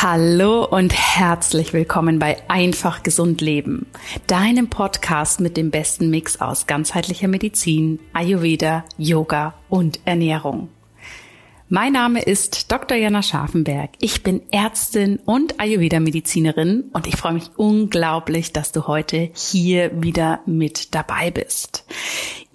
Hallo und herzlich willkommen bei Einfach Gesund Leben, deinem Podcast mit dem besten Mix aus ganzheitlicher Medizin, Ayurveda, Yoga und Ernährung. Mein Name ist Dr. Jana Scharfenberg. Ich bin Ärztin und Ayurveda-Medizinerin und ich freue mich unglaublich, dass du heute hier wieder mit dabei bist.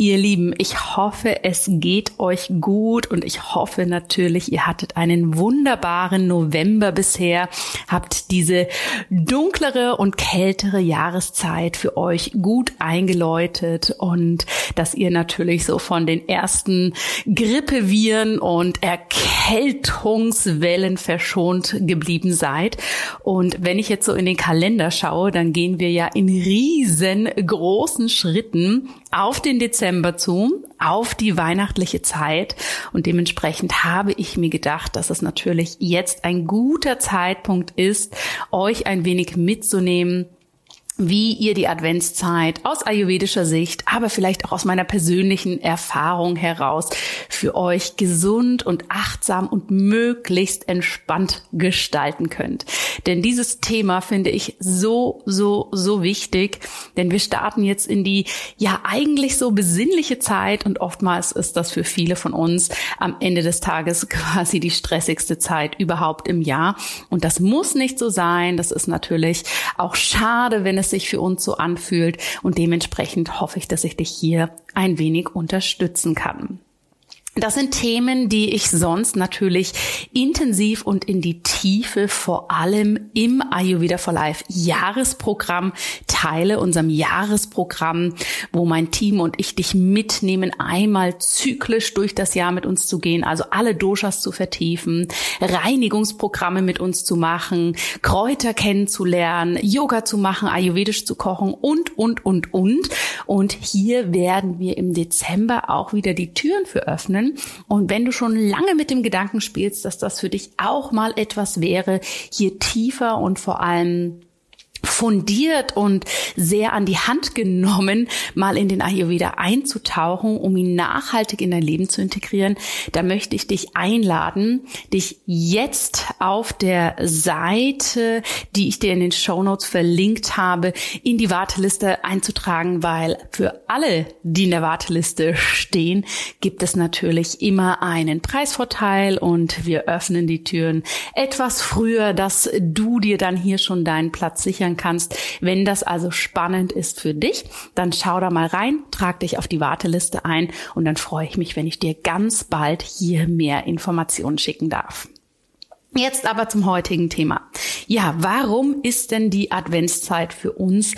Ihr Lieben, ich hoffe, es geht euch gut und ich hoffe natürlich, ihr hattet einen wunderbaren November bisher, habt diese dunklere und kältere Jahreszeit für euch gut eingeläutet und dass ihr natürlich so von den ersten Grippeviren und Erkältungswellen verschont geblieben seid. Und wenn ich jetzt so in den Kalender schaue, dann gehen wir ja in riesengroßen Schritten auf den Dezember zu, auf die weihnachtliche Zeit. Und dementsprechend habe ich mir gedacht, dass es natürlich jetzt ein guter Zeitpunkt ist, euch ein wenig mitzunehmen wie ihr die Adventszeit aus ayurvedischer Sicht, aber vielleicht auch aus meiner persönlichen Erfahrung heraus für euch gesund und achtsam und möglichst entspannt gestalten könnt. Denn dieses Thema finde ich so, so, so wichtig, denn wir starten jetzt in die ja eigentlich so besinnliche Zeit und oftmals ist das für viele von uns am Ende des Tages quasi die stressigste Zeit überhaupt im Jahr. Und das muss nicht so sein. Das ist natürlich auch schade, wenn es sich für uns so anfühlt. Und dementsprechend hoffe ich, dass ich dich hier ein wenig unterstützen kann. Das sind Themen, die ich sonst natürlich intensiv und in die Tiefe vor allem im Ayurveda for Life Jahresprogramm teile, unserem Jahresprogramm, wo mein Team und ich dich mitnehmen, einmal zyklisch durch das Jahr mit uns zu gehen, also alle Doshas zu vertiefen, Reinigungsprogramme mit uns zu machen, Kräuter kennenzulernen, Yoga zu machen, ayurvedisch zu kochen und, und, und, und. Und hier werden wir im Dezember auch wieder die Türen für öffnen können. Und wenn du schon lange mit dem Gedanken spielst, dass das für dich auch mal etwas wäre, hier tiefer und vor allem fundiert und sehr an die Hand genommen, mal in den Ayurveda einzutauchen, um ihn nachhaltig in dein Leben zu integrieren, da möchte ich dich einladen, dich jetzt auf der Seite, die ich dir in den Show Notes verlinkt habe, in die Warteliste einzutragen, weil für alle, die in der Warteliste stehen, gibt es natürlich immer einen Preisvorteil und wir öffnen die Türen etwas früher, dass du dir dann hier schon deinen Platz sichern ändern kannst. Wenn das also spannend ist für dich, dann schau da mal rein, trag dich auf die Warteliste ein und dann freue ich mich, wenn ich dir ganz bald hier mehr Informationen schicken darf. Jetzt aber zum heutigen Thema. Ja, warum ist denn die Adventszeit für uns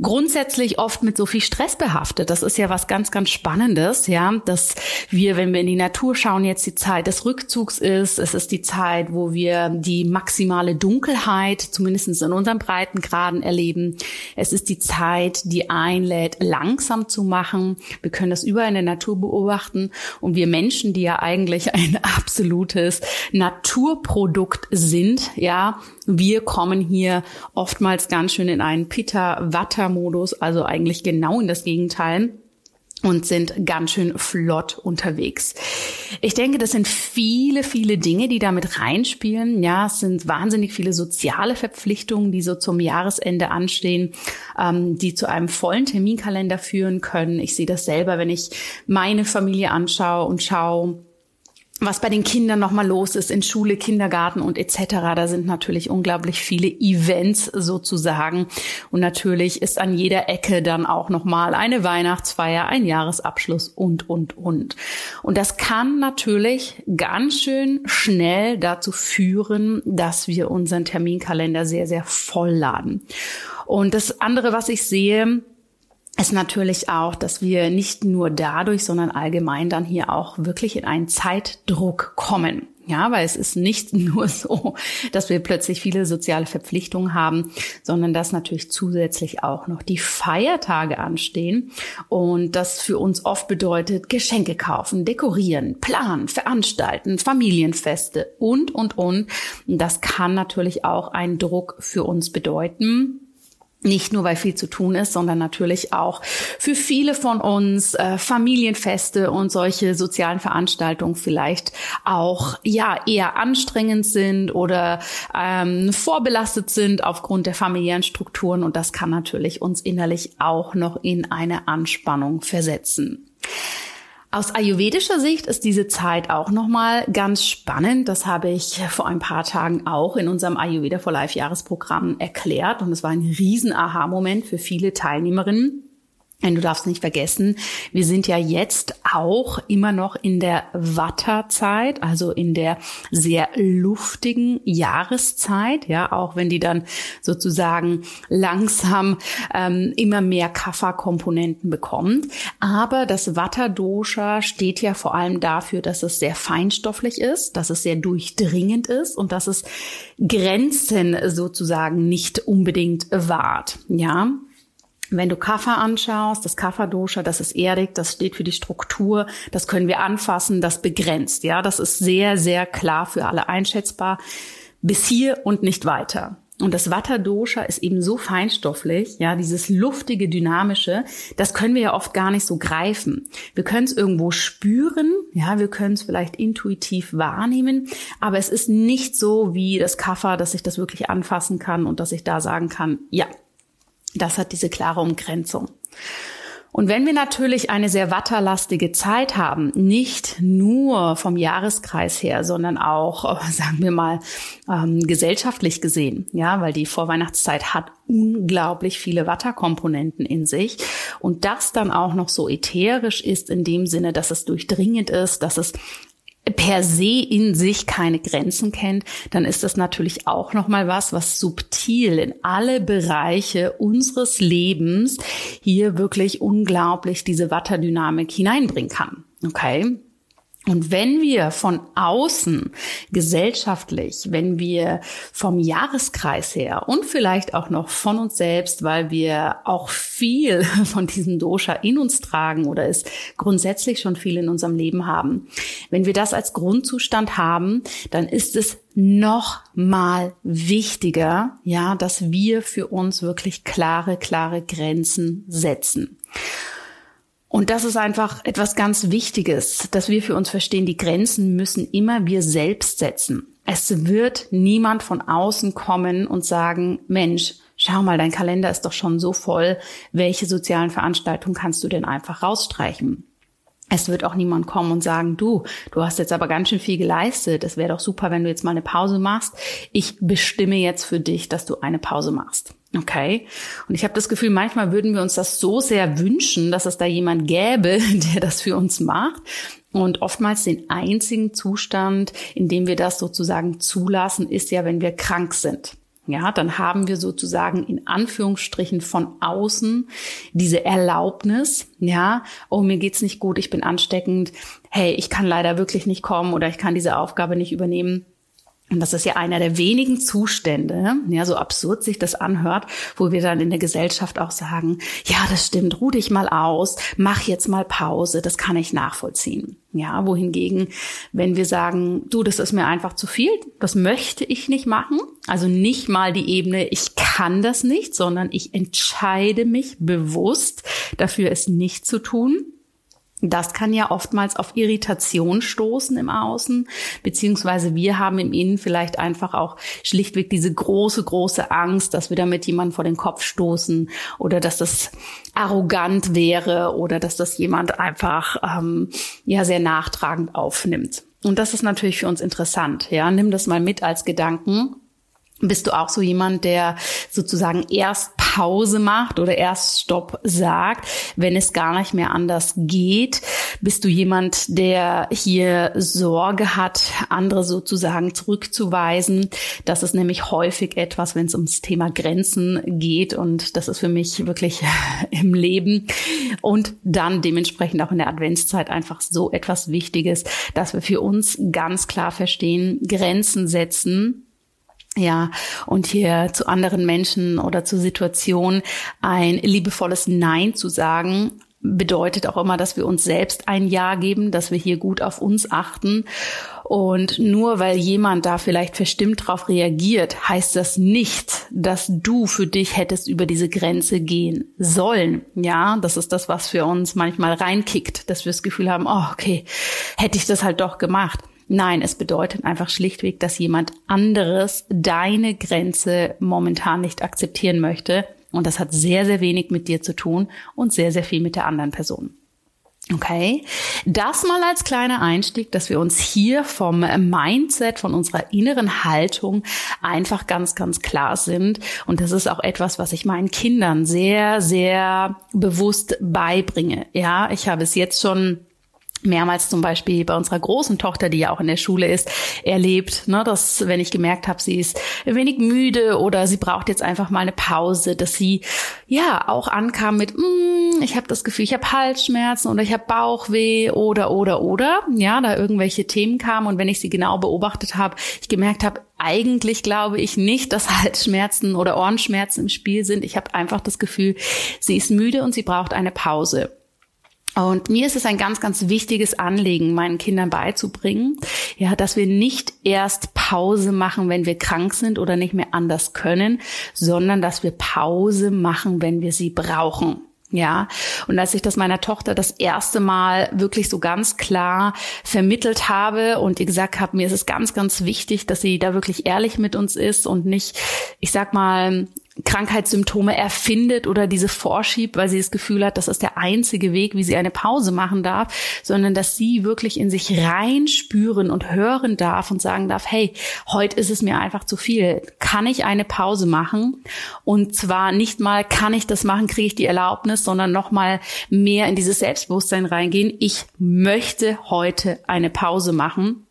grundsätzlich oft mit so viel Stress behaftet. Das ist ja was ganz, ganz Spannendes, ja, dass wir, wenn wir in die Natur schauen, jetzt die Zeit des Rückzugs ist. Es ist die Zeit, wo wir die maximale Dunkelheit, zumindest in unseren Breitengraden erleben. Es ist die Zeit, die einlädt, langsam zu machen. Wir können das überall in der Natur beobachten. Und wir Menschen, die ja eigentlich ein absolutes Naturprodukt sind, ja, wir kommen hier oftmals ganz schön in einen Pitta-Watter-Modus, also eigentlich genau in das Gegenteil und sind ganz schön flott unterwegs. Ich denke, das sind viele, viele Dinge, die damit reinspielen. Ja, es sind wahnsinnig viele soziale Verpflichtungen, die so zum Jahresende anstehen, ähm, die zu einem vollen Terminkalender führen können. Ich sehe das selber, wenn ich meine Familie anschaue und schaue, was bei den Kindern nochmal los ist in Schule, Kindergarten und etc. Da sind natürlich unglaublich viele Events sozusagen. Und natürlich ist an jeder Ecke dann auch nochmal eine Weihnachtsfeier, ein Jahresabschluss und, und, und. Und das kann natürlich ganz schön schnell dazu führen, dass wir unseren Terminkalender sehr, sehr voll laden. Und das andere, was ich sehe, ist natürlich auch, dass wir nicht nur dadurch, sondern allgemein dann hier auch wirklich in einen Zeitdruck kommen. Ja, weil es ist nicht nur so, dass wir plötzlich viele soziale Verpflichtungen haben, sondern dass natürlich zusätzlich auch noch die Feiertage anstehen und das für uns oft bedeutet Geschenke kaufen, dekorieren, planen, veranstalten, Familienfeste und, und, und. Das kann natürlich auch einen Druck für uns bedeuten Nicht nur, weil viel zu tun ist, sondern natürlich auch für viele von uns äh, Familienfeste und solche sozialen Veranstaltungen vielleicht auch ja eher anstrengend sind oder ähm, vorbelastet sind aufgrund der familiären Strukturen und das kann natürlich uns innerlich auch noch in eine Anspannung versetzen. Aus ayurvedischer Sicht ist diese Zeit auch nochmal ganz spannend. Das habe ich vor ein paar Tagen auch in unserem Ayurveda for Life Jahresprogramm erklärt und es war ein riesen Aha-Moment für viele Teilnehmerinnen. Denn du darfst nicht vergessen, wir sind ja jetzt auch immer noch in der Watterzeit, also in der sehr luftigen Jahreszeit, ja, auch wenn die dann sozusagen langsam ähm, immer mehr Kapha-Komponenten bekommt. Aber das Vata-Dosha steht ja vor allem dafür, dass es sehr feinstofflich ist, dass es sehr durchdringend ist und dass es Grenzen sozusagen nicht unbedingt wahrt, ja. Wenn du Kapha anschaust, das Kapha-Dosha, das ist erdig, das steht für die Struktur, das können wir anfassen, das begrenzt. Ja, das ist sehr, sehr klar für alle einschätzbar. Bis hier und nicht weiter. Und das Vata-Dosha ist eben so feinstofflich, ja, dieses luftige, dynamische, das können wir ja oft gar nicht so greifen. Wir können es irgendwo spüren, ja, wir können es vielleicht intuitiv wahrnehmen, aber es ist nicht so wie das Kapha, dass ich das wirklich anfassen kann und dass ich da sagen kann, ja, das hat diese klare Umgrenzung. Und wenn wir natürlich eine sehr watterlastige Zeit haben, nicht nur vom Jahreskreis her, sondern auch, sagen wir mal, ähm, gesellschaftlich gesehen, ja, weil die Vorweihnachtszeit hat unglaublich viele Watterkomponenten in sich und das dann auch noch so ätherisch ist in dem Sinne, dass es durchdringend ist, dass es per se in sich keine Grenzen kennt, dann ist das natürlich auch noch mal was, was subtil in alle Bereiche unseres Lebens hier wirklich unglaublich diese Watterdynamik hineinbringen kann. Okay? Und wenn wir von außen gesellschaftlich, wenn wir vom Jahreskreis her und vielleicht auch noch von uns selbst, weil wir auch viel von diesem Dosha in uns tragen oder es grundsätzlich schon viel in unserem Leben haben, wenn wir das als Grundzustand haben, dann ist es noch mal wichtiger, ja, dass wir für uns wirklich klare, klare Grenzen setzen. Und das ist einfach etwas ganz Wichtiges, dass wir für uns verstehen, die Grenzen müssen immer wir selbst setzen. Es wird niemand von außen kommen und sagen, Mensch, schau mal, dein Kalender ist doch schon so voll, welche sozialen Veranstaltungen kannst du denn einfach rausstreichen? Es wird auch niemand kommen und sagen, du, du hast jetzt aber ganz schön viel geleistet. Es wäre doch super, wenn du jetzt mal eine Pause machst. Ich bestimme jetzt für dich, dass du eine Pause machst. Okay. Und ich habe das Gefühl, manchmal würden wir uns das so sehr wünschen, dass es da jemand gäbe, der das für uns macht. Und oftmals den einzigen Zustand, in dem wir das sozusagen zulassen, ist ja, wenn wir krank sind. Ja, dann haben wir sozusagen in Anführungsstrichen von außen diese Erlaubnis, ja, oh, mir geht's nicht gut, ich bin ansteckend, hey, ich kann leider wirklich nicht kommen oder ich kann diese Aufgabe nicht übernehmen. Und das ist ja einer der wenigen Zustände, ja, so absurd sich das anhört, wo wir dann in der Gesellschaft auch sagen, ja, das stimmt, ruh dich mal aus, mach jetzt mal Pause, das kann ich nachvollziehen. Ja, wohingegen, wenn wir sagen, du, das ist mir einfach zu viel, das möchte ich nicht machen, also nicht mal die Ebene, ich kann das nicht, sondern ich entscheide mich bewusst dafür, es nicht zu tun, das kann ja oftmals auf Irritation stoßen im Außen, beziehungsweise wir haben im Innen vielleicht einfach auch schlichtweg diese große, große Angst, dass wir damit jemanden vor den Kopf stoßen oder dass das arrogant wäre oder dass das jemand einfach ähm, ja sehr nachtragend aufnimmt. Und das ist natürlich für uns interessant. Ja, nimm das mal mit als Gedanken bist du auch so jemand, der sozusagen erst Pause macht oder erst Stopp sagt, wenn es gar nicht mehr anders geht? Bist du jemand, der hier Sorge hat, andere sozusagen zurückzuweisen? Das ist nämlich häufig etwas, wenn es ums Thema Grenzen geht und das ist für mich wirklich im Leben und dann dementsprechend auch in der Adventszeit einfach so etwas Wichtiges, dass wir für uns ganz klar verstehen, Grenzen setzen ja, und hier zu anderen Menschen oder zu Situationen ein liebevolles Nein zu sagen, bedeutet auch immer, dass wir uns selbst ein Ja geben, dass wir hier gut auf uns achten. Und nur weil jemand da vielleicht verstimmt drauf reagiert, heißt das nicht, dass du für dich hättest über diese Grenze gehen sollen. Ja, das ist das, was für uns manchmal reinkickt, dass wir das Gefühl haben, oh, okay, hätte ich das halt doch gemacht. Nein, es bedeutet einfach schlichtweg, dass jemand anderes deine Grenze momentan nicht akzeptieren möchte. Und das hat sehr, sehr wenig mit dir zu tun und sehr, sehr viel mit der anderen Person. Okay, das mal als kleiner Einstieg, dass wir uns hier vom Mindset, von unserer inneren Haltung einfach ganz, ganz klar sind. Und das ist auch etwas, was ich meinen Kindern sehr, sehr bewusst beibringe. Ja, ich habe es jetzt schon mehrmals zum Beispiel bei unserer großen Tochter, die ja auch in der Schule ist, erlebt, ne, dass wenn ich gemerkt habe, sie ist ein wenig müde oder sie braucht jetzt einfach mal eine Pause, dass sie ja auch ankam mit, mm, ich habe das Gefühl, ich habe Halsschmerzen oder ich habe Bauchweh oder oder oder, ja, da irgendwelche Themen kamen und wenn ich sie genau beobachtet habe, ich gemerkt habe, eigentlich glaube ich nicht, dass Halsschmerzen oder Ohrenschmerzen im Spiel sind. Ich habe einfach das Gefühl, sie ist müde und sie braucht eine Pause. Und mir ist es ein ganz, ganz wichtiges Anliegen, meinen Kindern beizubringen, ja, dass wir nicht erst Pause machen, wenn wir krank sind oder nicht mehr anders können, sondern dass wir Pause machen, wenn wir sie brauchen. Ja, und als ich das meiner Tochter das erste Mal wirklich so ganz klar vermittelt habe und ihr gesagt habe, mir ist es ganz, ganz wichtig, dass sie da wirklich ehrlich mit uns ist und nicht, ich sag mal, Krankheitssymptome erfindet oder diese vorschiebt, weil sie das Gefühl hat, das ist der einzige Weg, wie sie eine Pause machen darf, sondern dass sie wirklich in sich reinspüren und hören darf und sagen darf, hey, heute ist es mir einfach zu viel. Kann ich eine Pause machen? Und zwar nicht mal, kann ich das machen, kriege ich die Erlaubnis, sondern nochmal mehr in dieses Selbstbewusstsein reingehen. Ich möchte heute eine Pause machen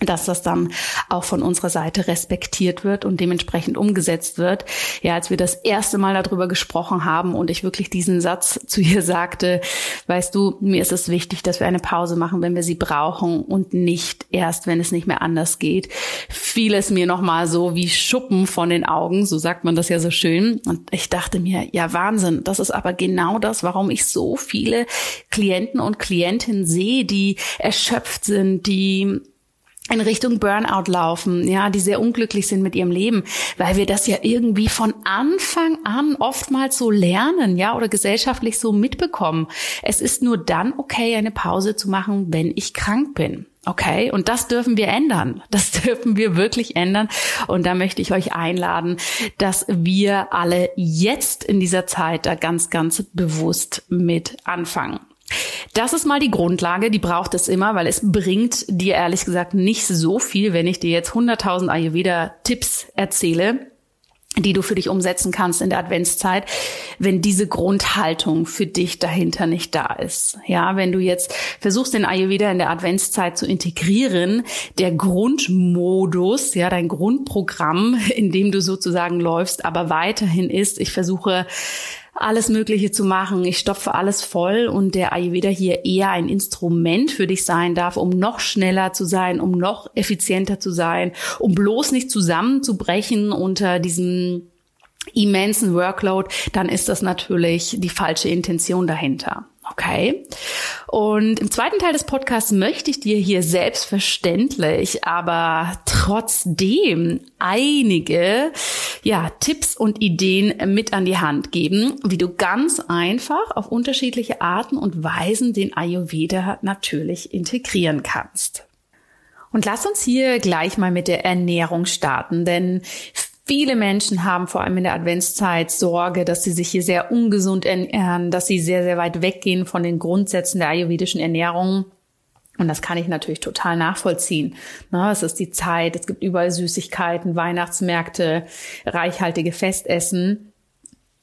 dass das dann auch von unserer Seite respektiert wird und dementsprechend umgesetzt wird. Ja, als wir das erste Mal darüber gesprochen haben und ich wirklich diesen Satz zu ihr sagte, weißt du, mir ist es wichtig, dass wir eine Pause machen, wenn wir sie brauchen und nicht erst, wenn es nicht mehr anders geht, fiel es mir nochmal so wie Schuppen von den Augen, so sagt man das ja so schön. Und ich dachte mir, ja Wahnsinn, das ist aber genau das, warum ich so viele Klienten und Klientinnen sehe, die erschöpft sind, die in Richtung Burnout laufen, ja, die sehr unglücklich sind mit ihrem Leben, weil wir das ja irgendwie von Anfang an oftmals so lernen, ja, oder gesellschaftlich so mitbekommen. Es ist nur dann okay, eine Pause zu machen, wenn ich krank bin. Okay, und das dürfen wir ändern. Das dürfen wir wirklich ändern. Und da möchte ich euch einladen, dass wir alle jetzt in dieser Zeit da ganz, ganz bewusst mit anfangen. Das ist mal die Grundlage, die braucht es immer, weil es bringt dir ehrlich gesagt nicht so viel, wenn ich dir jetzt 100.000 Ayurveda-Tipps erzähle, die du für dich umsetzen kannst in der Adventszeit, wenn diese Grundhaltung für dich dahinter nicht da ist. Ja, wenn du jetzt versuchst, den Ayurveda in der Adventszeit zu integrieren, der Grundmodus, ja, dein Grundprogramm, in dem du sozusagen läufst, aber weiterhin ist, ich versuche alles Mögliche zu machen. Ich stopfe alles voll und der Ayurveda hier eher ein Instrument für dich sein darf, um noch schneller zu sein, um noch effizienter zu sein, um bloß nicht zusammenzubrechen unter diesem immensen Workload, dann ist das natürlich die falsche Intention dahinter. Okay. Und im zweiten Teil des Podcasts möchte ich dir hier selbstverständlich, aber trotzdem einige, ja, Tipps und Ideen mit an die Hand geben, wie du ganz einfach auf unterschiedliche Arten und Weisen den Ayurveda natürlich integrieren kannst. Und lass uns hier gleich mal mit der Ernährung starten, denn Viele Menschen haben vor allem in der Adventszeit Sorge, dass sie sich hier sehr ungesund ernähren, dass sie sehr, sehr weit weggehen von den Grundsätzen der ayurvedischen Ernährung. Und das kann ich natürlich total nachvollziehen. es ist die Zeit, es gibt überall Süßigkeiten, Weihnachtsmärkte, reichhaltige Festessen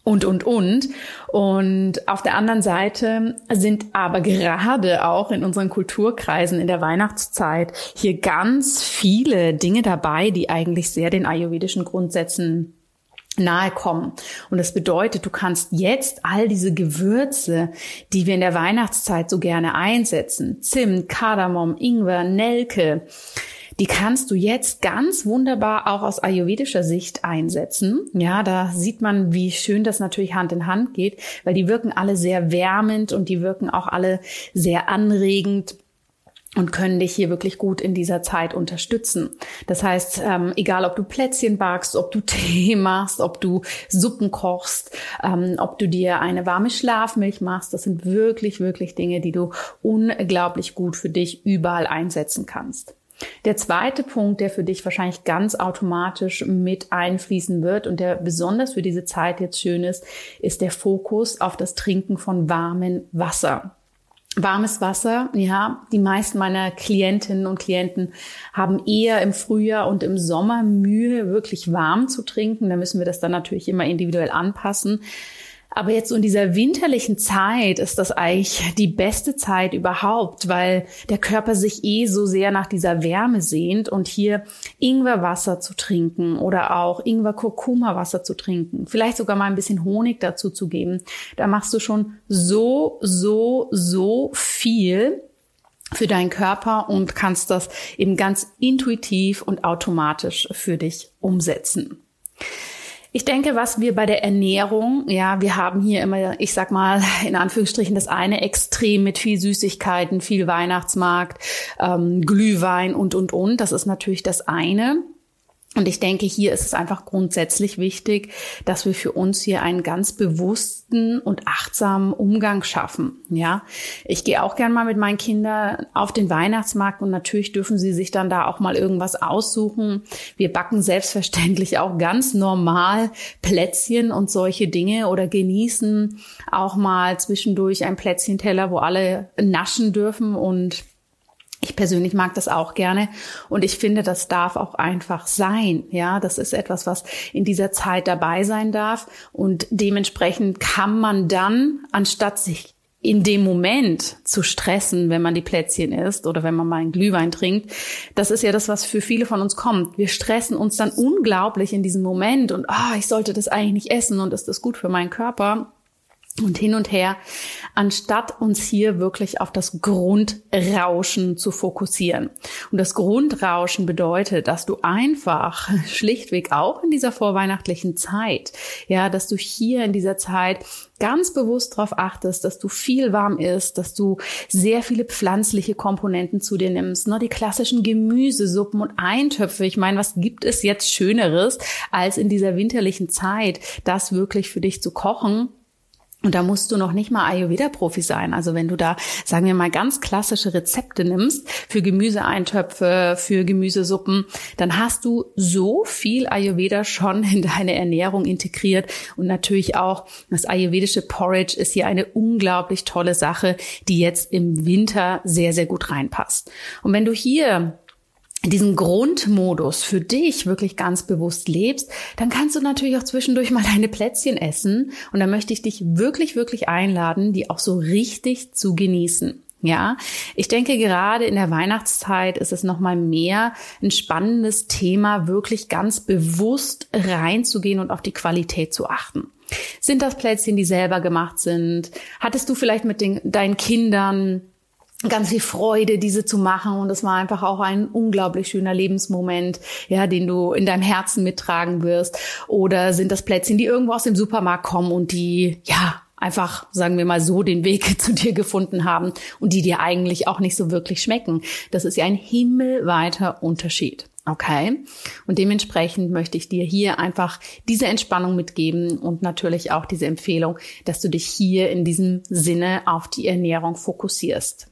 und, und, und. Und auf der anderen Seite sind aber gerade auch in unseren Kulturkreisen in der Weihnachtszeit hier ganz viele Dinge dabei, die eigentlich sehr den ayurvedischen Grundsätzen nahe kommen. Und das bedeutet, du kannst jetzt all diese Gewürze, die wir in der Weihnachtszeit so gerne einsetzen, Zimt, Kardamom, Ingwer, Nelke, Die kannst du jetzt ganz wunderbar auch aus ayurvedischer Sicht einsetzen. Ja, da sieht man, wie schön das natürlich Hand in Hand geht, weil die wirken alle sehr wärmend und die wirken auch alle sehr anregend und können dich hier wirklich gut in dieser Zeit unterstützen. Das heißt, ähm, egal ob du Plätzchen backst, ob du Tee machst, ob du Suppen kochst, ähm, ob du dir eine warme Schlafmilch machst, das sind wirklich, wirklich Dinge, die du unglaublich gut für dich überall einsetzen kannst. Der zweite Punkt, der für dich wahrscheinlich ganz automatisch mit einfließen wird und der besonders für diese Zeit jetzt schön ist, ist der Fokus auf das Trinken von warmem Wasser. Warmes Wasser, ja, die meisten meiner Klientinnen und Klienten haben eher im Frühjahr und im Sommer Mühe, wirklich warm zu trinken. Da müssen wir das dann natürlich immer individuell anpassen. Aber jetzt so in dieser winterlichen Zeit ist das eigentlich die beste Zeit überhaupt, weil der Körper sich eh so sehr nach dieser Wärme sehnt und hier Ingwerwasser zu trinken oder auch Ingwer-Kurkuma-Wasser zu trinken, vielleicht sogar mal ein bisschen Honig dazu zu geben, da machst du schon so, so, so viel für deinen Körper und kannst das eben ganz intuitiv und automatisch für dich umsetzen. Ich denke, was wir bei der Ernährung, ja, wir haben hier immer, ich sag mal, in Anführungsstrichen das eine Extrem mit viel Süßigkeiten, viel Weihnachtsmarkt, ähm, Glühwein und, und, und. Das ist natürlich das eine. Und ich denke, hier ist es einfach grundsätzlich wichtig, dass wir für uns hier einen ganz bewussten und achtsamen Umgang schaffen. Ja, ich gehe auch gern mal mit meinen Kindern auf den Weihnachtsmarkt und natürlich dürfen sie sich dann da auch mal irgendwas aussuchen. Wir backen selbstverständlich auch ganz normal Plätzchen und solche Dinge oder genießen auch mal zwischendurch ein Plätzchenteller, wo alle naschen dürfen und ich persönlich mag das auch gerne und ich finde, das darf auch einfach sein. Ja, das ist etwas, was in dieser Zeit dabei sein darf und dementsprechend kann man dann, anstatt sich in dem Moment zu stressen, wenn man die Plätzchen isst oder wenn man mal einen Glühwein trinkt, das ist ja das, was für viele von uns kommt. Wir stressen uns dann unglaublich in diesem Moment und ah, oh, ich sollte das eigentlich nicht essen und ist das gut für meinen Körper? Und hin und her, anstatt uns hier wirklich auf das Grundrauschen zu fokussieren. Und das Grundrauschen bedeutet, dass du einfach schlichtweg auch in dieser vorweihnachtlichen Zeit, ja, dass du hier in dieser Zeit ganz bewusst darauf achtest, dass du viel warm isst, dass du sehr viele pflanzliche Komponenten zu dir nimmst, ne? die klassischen Gemüsesuppen und Eintöpfe. Ich meine, was gibt es jetzt Schöneres, als in dieser winterlichen Zeit das wirklich für dich zu kochen? Und da musst du noch nicht mal Ayurveda-Profi sein. Also wenn du da, sagen wir mal, ganz klassische Rezepte nimmst für Gemüseeintöpfe, für Gemüsesuppen, dann hast du so viel Ayurveda schon in deine Ernährung integriert. Und natürlich auch das ayurvedische Porridge ist hier eine unglaublich tolle Sache, die jetzt im Winter sehr, sehr gut reinpasst. Und wenn du hier diesen Grundmodus für dich wirklich ganz bewusst lebst, dann kannst du natürlich auch zwischendurch mal deine Plätzchen essen. Und da möchte ich dich wirklich, wirklich einladen, die auch so richtig zu genießen. Ja, ich denke gerade in der Weihnachtszeit ist es nochmal mehr ein spannendes Thema, wirklich ganz bewusst reinzugehen und auf die Qualität zu achten. Sind das Plätzchen, die selber gemacht sind? Hattest du vielleicht mit den, deinen Kindern ganz viel Freude, diese zu machen. Und es war einfach auch ein unglaublich schöner Lebensmoment, ja, den du in deinem Herzen mittragen wirst. Oder sind das Plätzchen, die irgendwo aus dem Supermarkt kommen und die, ja, einfach, sagen wir mal so, den Weg zu dir gefunden haben und die dir eigentlich auch nicht so wirklich schmecken. Das ist ja ein himmelweiter Unterschied. Okay. Und dementsprechend möchte ich dir hier einfach diese Entspannung mitgeben und natürlich auch diese Empfehlung, dass du dich hier in diesem Sinne auf die Ernährung fokussierst.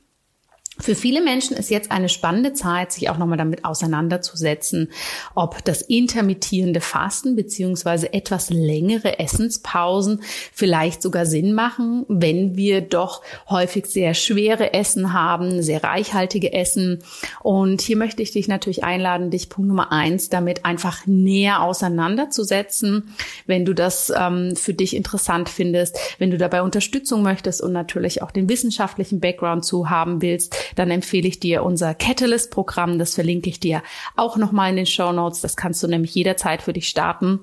Für viele Menschen ist jetzt eine spannende Zeit, sich auch nochmal damit auseinanderzusetzen, ob das intermittierende Fasten beziehungsweise etwas längere Essenspausen vielleicht sogar Sinn machen, wenn wir doch häufig sehr schwere Essen haben, sehr reichhaltige Essen. Und hier möchte ich dich natürlich einladen, dich Punkt Nummer eins damit einfach näher auseinanderzusetzen, wenn du das ähm, für dich interessant findest, wenn du dabei Unterstützung möchtest und natürlich auch den wissenschaftlichen Background zu haben willst dann empfehle ich dir unser Catalyst-Programm. Das verlinke ich dir auch nochmal in den Show Notes. Das kannst du nämlich jederzeit für dich starten.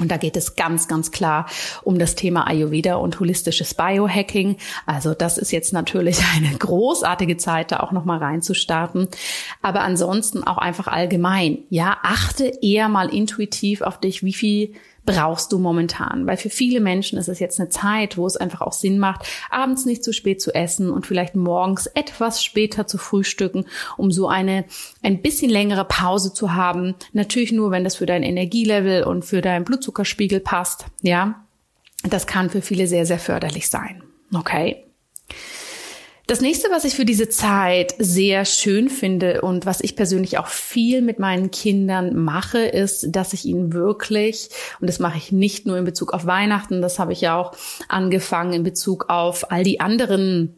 Und da geht es ganz, ganz klar um das Thema Ayurveda und holistisches Biohacking. Also das ist jetzt natürlich eine großartige Zeit, da auch nochmal reinzustarten. Aber ansonsten auch einfach allgemein. Ja, achte eher mal intuitiv auf dich, wie viel brauchst du momentan? Weil für viele Menschen ist es jetzt eine Zeit, wo es einfach auch Sinn macht, abends nicht zu spät zu essen und vielleicht morgens etwas später zu frühstücken, um so eine ein bisschen längere Pause zu haben. Natürlich nur, wenn das für dein Energielevel und für deinen Blutzuckerspiegel passt. Ja, das kann für viele sehr, sehr förderlich sein. Okay. Das nächste, was ich für diese Zeit sehr schön finde und was ich persönlich auch viel mit meinen Kindern mache, ist, dass ich ihnen wirklich, und das mache ich nicht nur in Bezug auf Weihnachten, das habe ich ja auch angefangen in Bezug auf all die anderen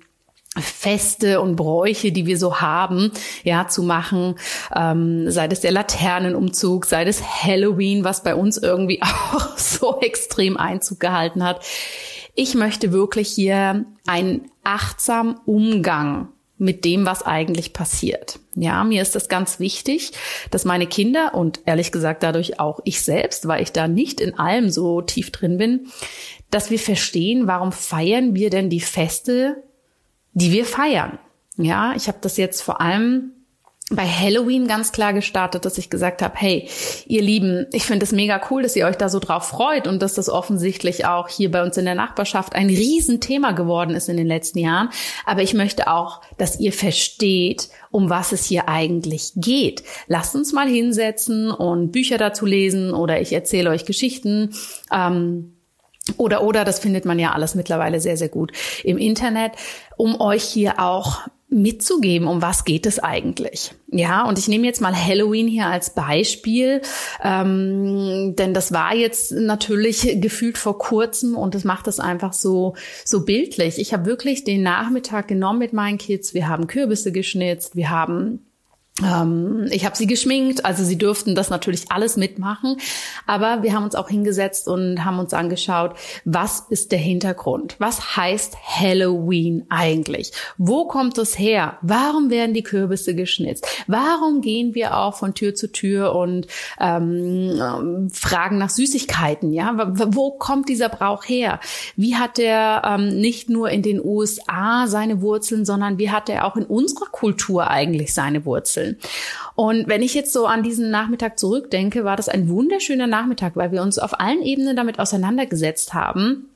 Feste und Bräuche, die wir so haben, ja, zu machen, ähm, sei das der Laternenumzug, sei das Halloween, was bei uns irgendwie auch so extrem Einzug gehalten hat. Ich möchte wirklich hier einen achtsamen Umgang mit dem, was eigentlich passiert. Ja, mir ist das ganz wichtig, dass meine Kinder und ehrlich gesagt dadurch auch ich selbst, weil ich da nicht in allem so tief drin bin, dass wir verstehen, warum feiern wir denn die Feste, die wir feiern. Ja, ich habe das jetzt vor allem bei Halloween ganz klar gestartet, dass ich gesagt habe, hey, ihr Lieben, ich finde es mega cool, dass ihr euch da so drauf freut und dass das offensichtlich auch hier bei uns in der Nachbarschaft ein Riesenthema geworden ist in den letzten Jahren. Aber ich möchte auch, dass ihr versteht, um was es hier eigentlich geht. Lasst uns mal hinsetzen und Bücher dazu lesen oder ich erzähle euch Geschichten. Ähm, oder, oder, das findet man ja alles mittlerweile sehr, sehr gut im Internet, um euch hier auch mitzugeben, um was geht es eigentlich. Ja, und ich nehme jetzt mal Halloween hier als Beispiel, ähm, denn das war jetzt natürlich gefühlt vor kurzem und das macht es einfach so so bildlich. Ich habe wirklich den Nachmittag genommen mit meinen Kids. Wir haben Kürbisse geschnitzt, wir haben ähm, ich habe sie geschminkt, also sie durften das natürlich alles mitmachen, aber wir haben uns auch hingesetzt und haben uns angeschaut, was ist der Hintergrund? Was heißt Halloween eigentlich? Wo kommt es her? Warum werden die Kürbisse geschnitzt? Warum gehen wir auch von Tür zu Tür und ähm, fragen nach Süßigkeiten? Ja, wo kommt dieser Brauch her? Wie hat der ähm, nicht nur in den USA seine Wurzeln, sondern wie hat er auch in unserer Kultur eigentlich seine Wurzeln? Wurzeln. Und wenn ich jetzt so an diesen Nachmittag zurückdenke, war das ein wunderschöner Nachmittag, weil wir uns auf allen Ebenen damit auseinandergesetzt haben.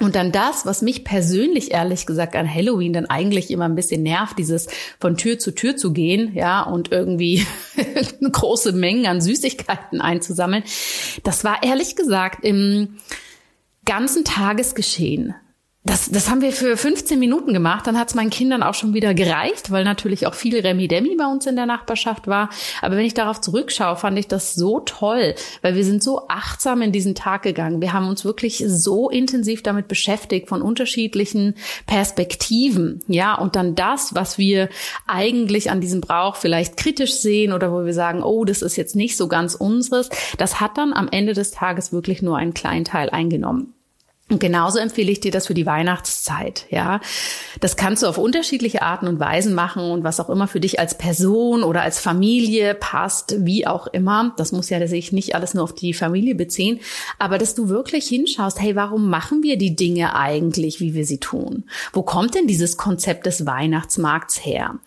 Und dann das, was mich persönlich ehrlich gesagt an Halloween dann eigentlich immer ein bisschen nervt, dieses von Tür zu Tür zu gehen, ja, und irgendwie große Mengen an Süßigkeiten einzusammeln. Das war ehrlich gesagt im ganzen Tagesgeschehen das, das haben wir für 15 Minuten gemacht. Dann hat es meinen Kindern auch schon wieder gereicht, weil natürlich auch viel Remi-Demi bei uns in der Nachbarschaft war. Aber wenn ich darauf zurückschaue, fand ich das so toll, weil wir sind so achtsam in diesen Tag gegangen. Wir haben uns wirklich so intensiv damit beschäftigt von unterschiedlichen Perspektiven. Ja, und dann das, was wir eigentlich an diesem Brauch vielleicht kritisch sehen oder wo wir sagen, oh, das ist jetzt nicht so ganz unseres, das hat dann am Ende des Tages wirklich nur einen kleinen Teil eingenommen. Und genauso empfehle ich dir das für die Weihnachtszeit, ja. Das kannst du auf unterschiedliche Arten und Weisen machen und was auch immer für dich als Person oder als Familie passt, wie auch immer. Das muss ja sich nicht alles nur auf die Familie beziehen, aber dass du wirklich hinschaust, hey, warum machen wir die Dinge eigentlich, wie wir sie tun? Wo kommt denn dieses Konzept des Weihnachtsmarkts her?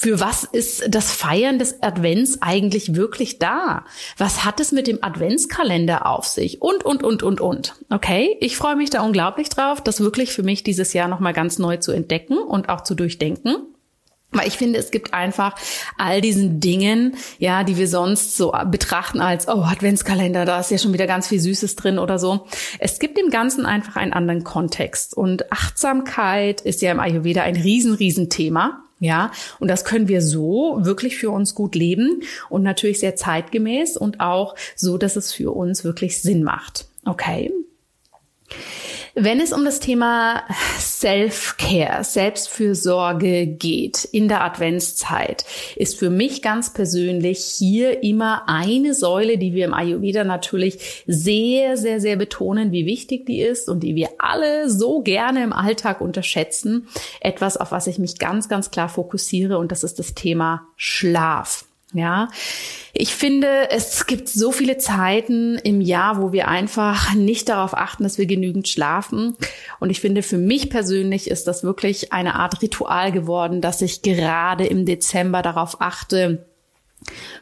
Für was ist das Feiern des Advents eigentlich wirklich da? Was hat es mit dem Adventskalender auf sich? Und, und, und, und, und. Okay, ich freue mich da unglaublich drauf, das wirklich für mich dieses Jahr nochmal ganz neu zu entdecken und auch zu durchdenken. Weil ich finde, es gibt einfach all diesen Dingen, ja, die wir sonst so betrachten als, oh, Adventskalender, da ist ja schon wieder ganz viel Süßes drin oder so. Es gibt dem Ganzen einfach einen anderen Kontext. Und Achtsamkeit ist ja im Ayurveda ein riesen, riesen Thema. Ja, und das können wir so wirklich für uns gut leben und natürlich sehr zeitgemäß und auch so, dass es für uns wirklich Sinn macht. Okay. Wenn es um das Thema Self-Care, Selbstfürsorge geht in der Adventszeit, ist für mich ganz persönlich hier immer eine Säule, die wir im Ayurveda natürlich sehr, sehr, sehr betonen, wie wichtig die ist und die wir alle so gerne im Alltag unterschätzen. Etwas, auf was ich mich ganz, ganz klar fokussiere und das ist das Thema Schlaf. Ja, ich finde, es gibt so viele Zeiten im Jahr, wo wir einfach nicht darauf achten, dass wir genügend schlafen. Und ich finde, für mich persönlich ist das wirklich eine Art Ritual geworden, dass ich gerade im Dezember darauf achte,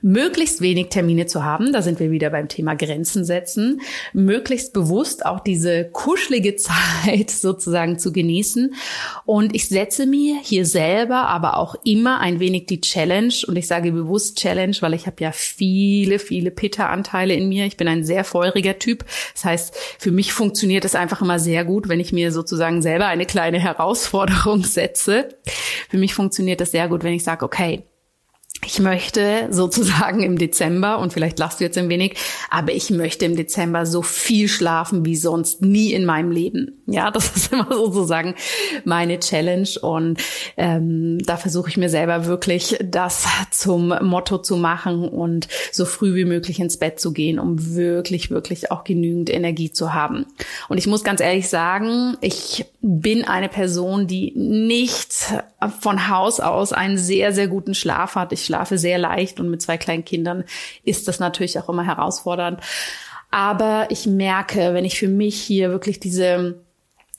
möglichst wenig Termine zu haben, da sind wir wieder beim Thema Grenzen setzen, möglichst bewusst auch diese kuschelige Zeit sozusagen zu genießen. Und ich setze mir hier selber aber auch immer ein wenig die Challenge und ich sage bewusst Challenge, weil ich habe ja viele, viele Pitta-Anteile in mir. Ich bin ein sehr feuriger Typ. Das heißt, für mich funktioniert es einfach immer sehr gut, wenn ich mir sozusagen selber eine kleine Herausforderung setze. Für mich funktioniert es sehr gut, wenn ich sage, okay, ich möchte sozusagen im Dezember, und vielleicht lachst du jetzt ein wenig, aber ich möchte im Dezember so viel schlafen wie sonst nie in meinem Leben. Ja, das ist immer sozusagen meine Challenge und ähm, da versuche ich mir selber wirklich das zum Motto zu machen und so früh wie möglich ins Bett zu gehen, um wirklich, wirklich auch genügend Energie zu haben. Und ich muss ganz ehrlich sagen, ich bin eine Person, die nicht von Haus aus einen sehr, sehr guten Schlaf hat. Ich schlafe sehr leicht und mit zwei kleinen Kindern ist das natürlich auch immer herausfordernd. Aber ich merke, wenn ich für mich hier wirklich diese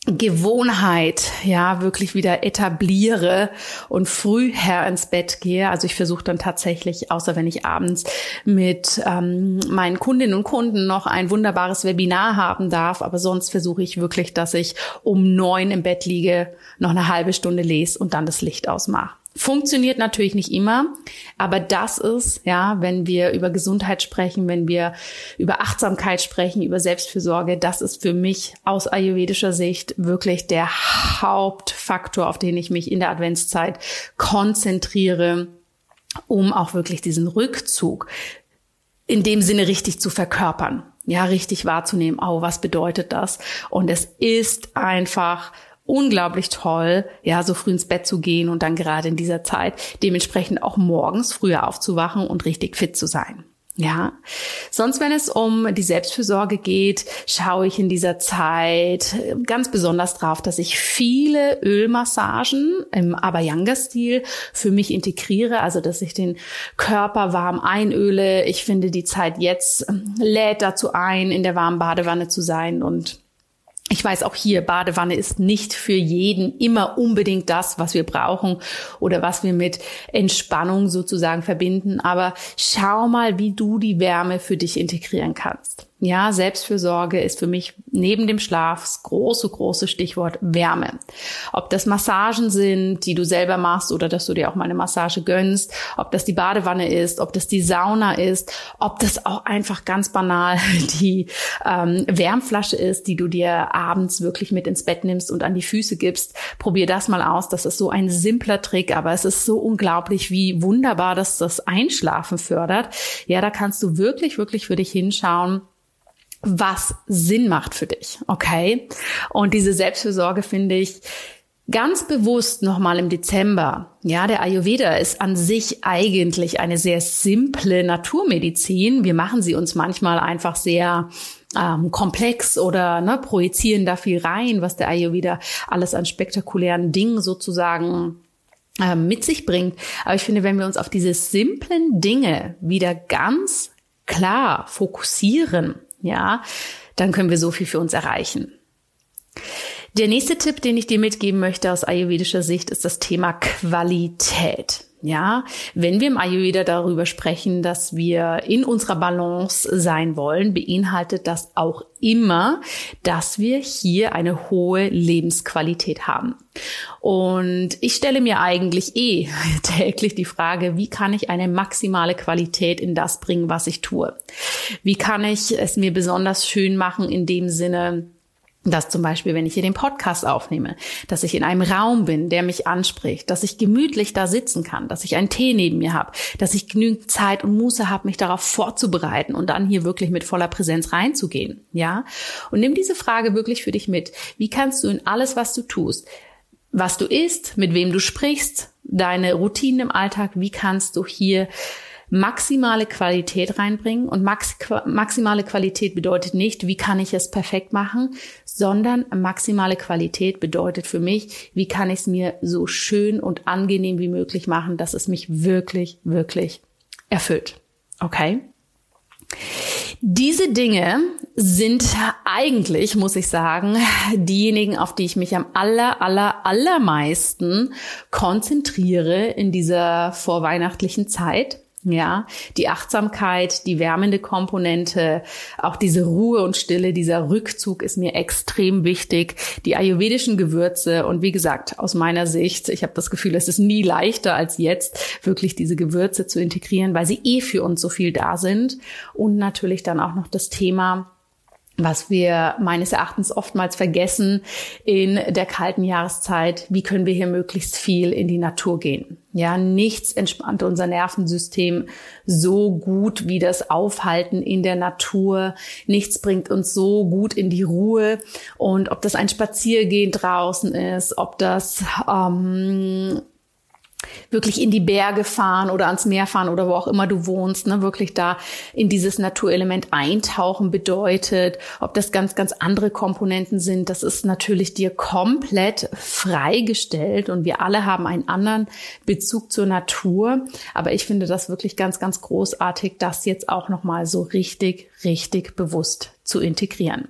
Gewohnheit, ja, wirklich wieder etabliere und früh her ins Bett gehe. Also ich versuche dann tatsächlich, außer wenn ich abends mit ähm, meinen Kundinnen und Kunden noch ein wunderbares Webinar haben darf, aber sonst versuche ich wirklich, dass ich um neun im Bett liege, noch eine halbe Stunde lese und dann das Licht ausmache. Funktioniert natürlich nicht immer, aber das ist, ja, wenn wir über Gesundheit sprechen, wenn wir über Achtsamkeit sprechen, über Selbstfürsorge, das ist für mich aus ayurvedischer Sicht wirklich der Hauptfaktor, auf den ich mich in der Adventszeit konzentriere, um auch wirklich diesen Rückzug in dem Sinne richtig zu verkörpern. Ja, richtig wahrzunehmen, oh, was bedeutet das? Und es ist einfach unglaublich toll, ja, so früh ins Bett zu gehen und dann gerade in dieser Zeit dementsprechend auch morgens früher aufzuwachen und richtig fit zu sein. Ja, sonst wenn es um die Selbstfürsorge geht, schaue ich in dieser Zeit ganz besonders drauf, dass ich viele Ölmassagen im Abhyanga-Stil für mich integriere, also dass ich den Körper warm einöle. Ich finde, die Zeit jetzt lädt dazu ein, in der warmen Badewanne zu sein und ich weiß auch hier, Badewanne ist nicht für jeden immer unbedingt das, was wir brauchen oder was wir mit Entspannung sozusagen verbinden. Aber schau mal, wie du die Wärme für dich integrieren kannst. Ja, Selbstfürsorge ist für mich neben dem Schlaf das große, große Stichwort Wärme. Ob das Massagen sind, die du selber machst oder dass du dir auch mal eine Massage gönnst, ob das die Badewanne ist, ob das die Sauna ist, ob das auch einfach ganz banal die ähm, Wärmflasche ist, die du dir abends wirklich mit ins Bett nimmst und an die Füße gibst. Probier das mal aus. Das ist so ein simpler Trick, aber es ist so unglaublich, wie wunderbar das das Einschlafen fördert. Ja, da kannst du wirklich, wirklich für dich hinschauen was Sinn macht für dich, okay? Und diese Selbstfürsorge finde ich ganz bewusst nochmal im Dezember. Ja, der Ayurveda ist an sich eigentlich eine sehr simple Naturmedizin. Wir machen sie uns manchmal einfach sehr ähm, komplex oder ne, projizieren da viel rein, was der Ayurveda alles an spektakulären Dingen sozusagen ähm, mit sich bringt. Aber ich finde, wenn wir uns auf diese simplen Dinge wieder ganz klar fokussieren, ja, dann können wir so viel für uns erreichen. Der nächste Tipp, den ich dir mitgeben möchte aus ayurvedischer Sicht, ist das Thema Qualität. Ja, wenn wir im Ayurveda darüber sprechen, dass wir in unserer Balance sein wollen, beinhaltet das auch immer, dass wir hier eine hohe Lebensqualität haben. Und ich stelle mir eigentlich eh täglich die Frage, wie kann ich eine maximale Qualität in das bringen, was ich tue? Wie kann ich es mir besonders schön machen in dem Sinne, dass zum Beispiel, wenn ich hier den Podcast aufnehme, dass ich in einem Raum bin, der mich anspricht, dass ich gemütlich da sitzen kann, dass ich einen Tee neben mir habe, dass ich genügend Zeit und Muße habe, mich darauf vorzubereiten und dann hier wirklich mit voller Präsenz reinzugehen, ja? Und nimm diese Frage wirklich für dich mit. Wie kannst du in alles, was du tust, was du isst, mit wem du sprichst, deine Routinen im Alltag, wie kannst du hier maximale Qualität reinbringen. Und max maximale Qualität bedeutet nicht, wie kann ich es perfekt machen, sondern maximale Qualität bedeutet für mich, wie kann ich es mir so schön und angenehm wie möglich machen, dass es mich wirklich, wirklich erfüllt. Okay? Diese Dinge sind eigentlich, muss ich sagen, diejenigen, auf die ich mich am aller, aller, allermeisten konzentriere in dieser vorweihnachtlichen Zeit. Ja, die Achtsamkeit, die wärmende Komponente, auch diese Ruhe und Stille, dieser Rückzug ist mir extrem wichtig. Die ayurvedischen Gewürze und wie gesagt, aus meiner Sicht, ich habe das Gefühl, es ist nie leichter als jetzt, wirklich diese Gewürze zu integrieren, weil sie eh für uns so viel da sind. Und natürlich dann auch noch das Thema was wir meines Erachtens oftmals vergessen in der kalten Jahreszeit, wie können wir hier möglichst viel in die Natur gehen. Ja, nichts entspannt unser Nervensystem so gut wie das Aufhalten in der Natur. Nichts bringt uns so gut in die Ruhe. Und ob das ein Spaziergehen draußen ist, ob das ähm, wirklich in die Berge fahren oder ans Meer fahren oder wo auch immer du wohnst, ne, wirklich da in dieses Naturelement eintauchen bedeutet, ob das ganz, ganz andere Komponenten sind, das ist natürlich dir komplett freigestellt und wir alle haben einen anderen Bezug zur Natur. Aber ich finde das wirklich ganz, ganz großartig, das jetzt auch nochmal so richtig, richtig bewusst zu integrieren.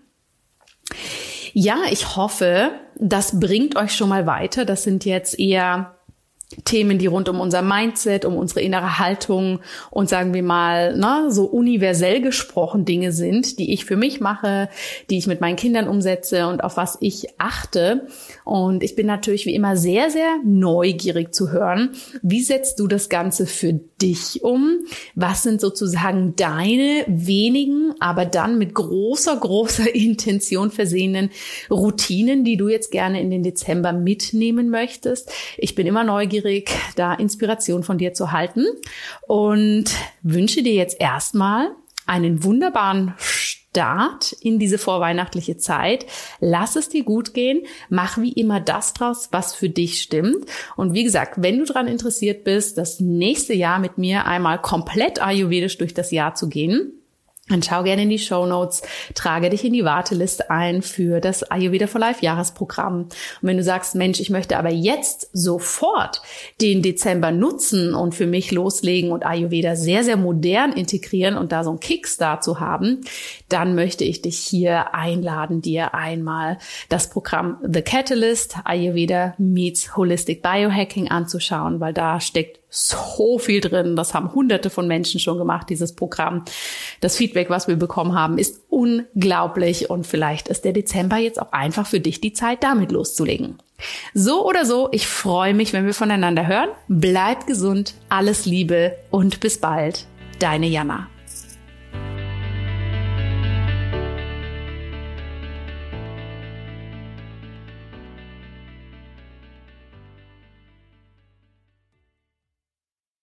Ja, ich hoffe, das bringt euch schon mal weiter. Das sind jetzt eher Themen, die rund um unser Mindset, um unsere innere Haltung und sagen wir mal, ne, so universell gesprochen Dinge sind, die ich für mich mache, die ich mit meinen Kindern umsetze und auf was ich achte. Und ich bin natürlich wie immer sehr, sehr neugierig zu hören, wie setzt du das Ganze für dich um? Was sind sozusagen deine wenigen, aber dann mit großer, großer Intention versehenen Routinen, die du jetzt gerne in den Dezember mitnehmen möchtest? Ich bin immer neugierig neugierig, da Inspiration von dir zu halten und wünsche dir jetzt erstmal einen wunderbaren Start in diese vorweihnachtliche Zeit. Lass es dir gut gehen. Mach wie immer das draus, was für dich stimmt. Und wie gesagt, wenn du daran interessiert bist, das nächste Jahr mit mir einmal komplett ayurvedisch durch das Jahr zu gehen, dann schau gerne in die Show Notes, trage dich in die Warteliste ein für das Ayurveda for Life Jahresprogramm. Und wenn du sagst, Mensch, ich möchte aber jetzt sofort den Dezember nutzen und für mich loslegen und Ayurveda sehr, sehr modern integrieren und da so einen Kickstart zu haben, dann möchte ich dich hier einladen, dir einmal das Programm The Catalyst Ayurveda meets Holistic Biohacking anzuschauen, weil da steckt so viel drin. Das haben hunderte von Menschen schon gemacht, dieses Programm. Das Feedback, was wir bekommen haben, ist unglaublich und vielleicht ist der Dezember jetzt auch einfach für dich die Zeit, damit loszulegen. So oder so, ich freue mich, wenn wir voneinander hören. Bleib gesund, alles Liebe und bis bald. Deine Jana.